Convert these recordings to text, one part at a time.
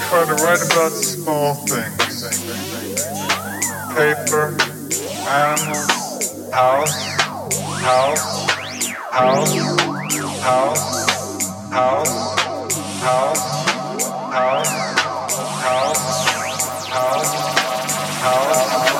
I try to write about small things. Paper, animals, house, house, house, house, house, house, house, house, house, house.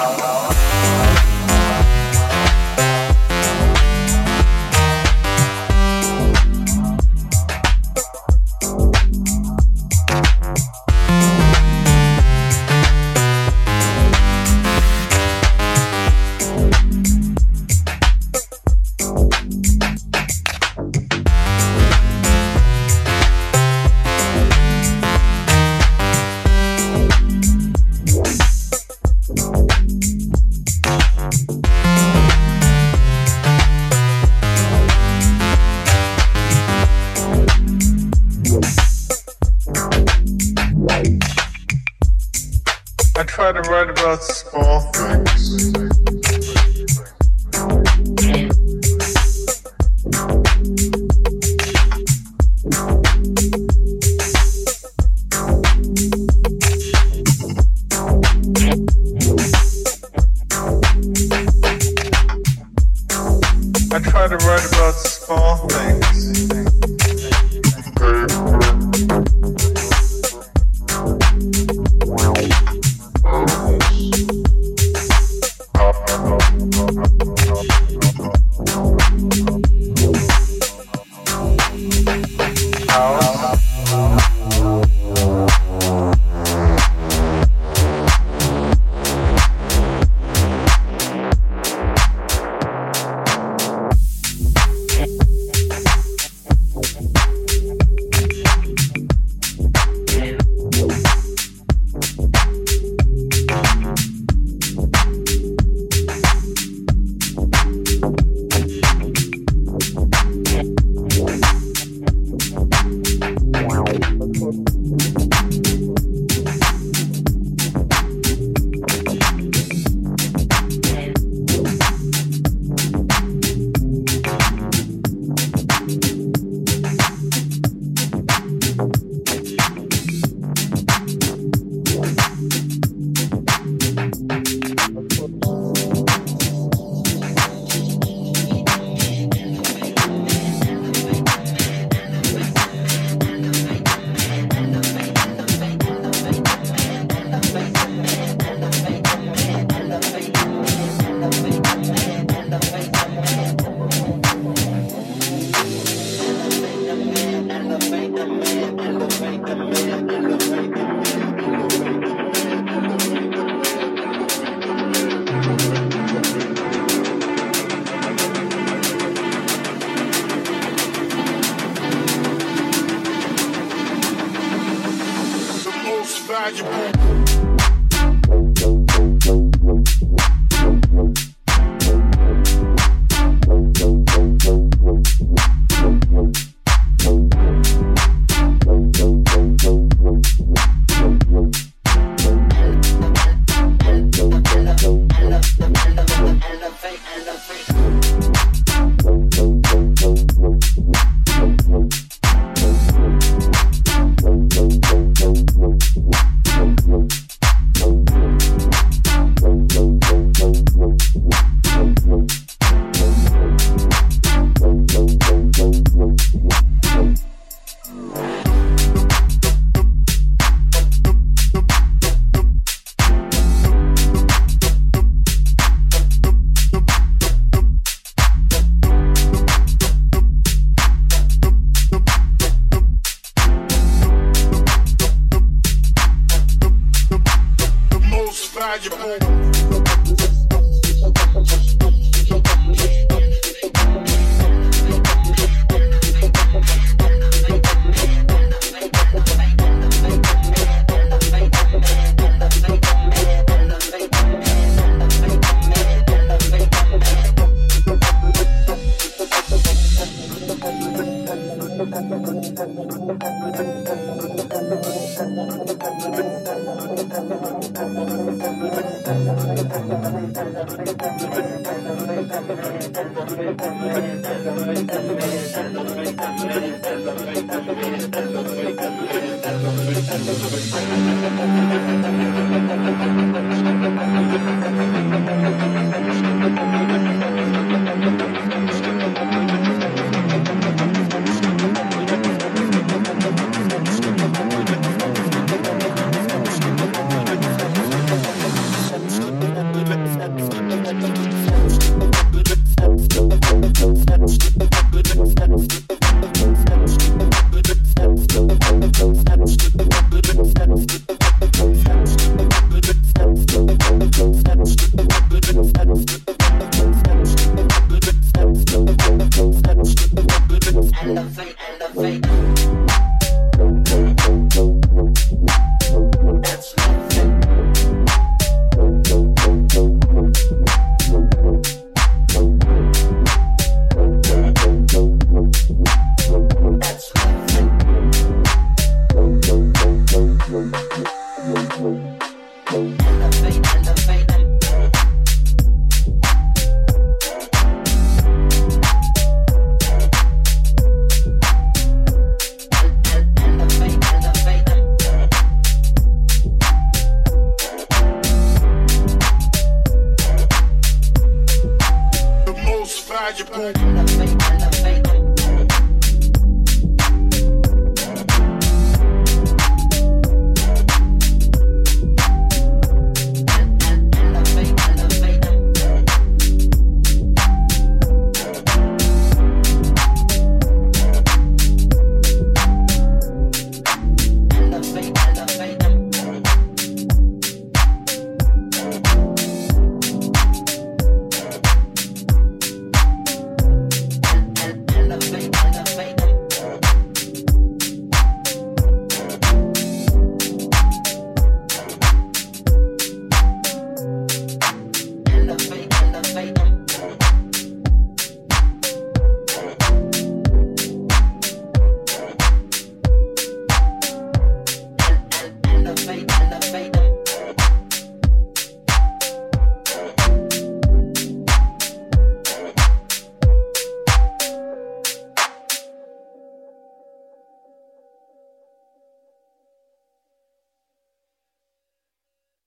Elevate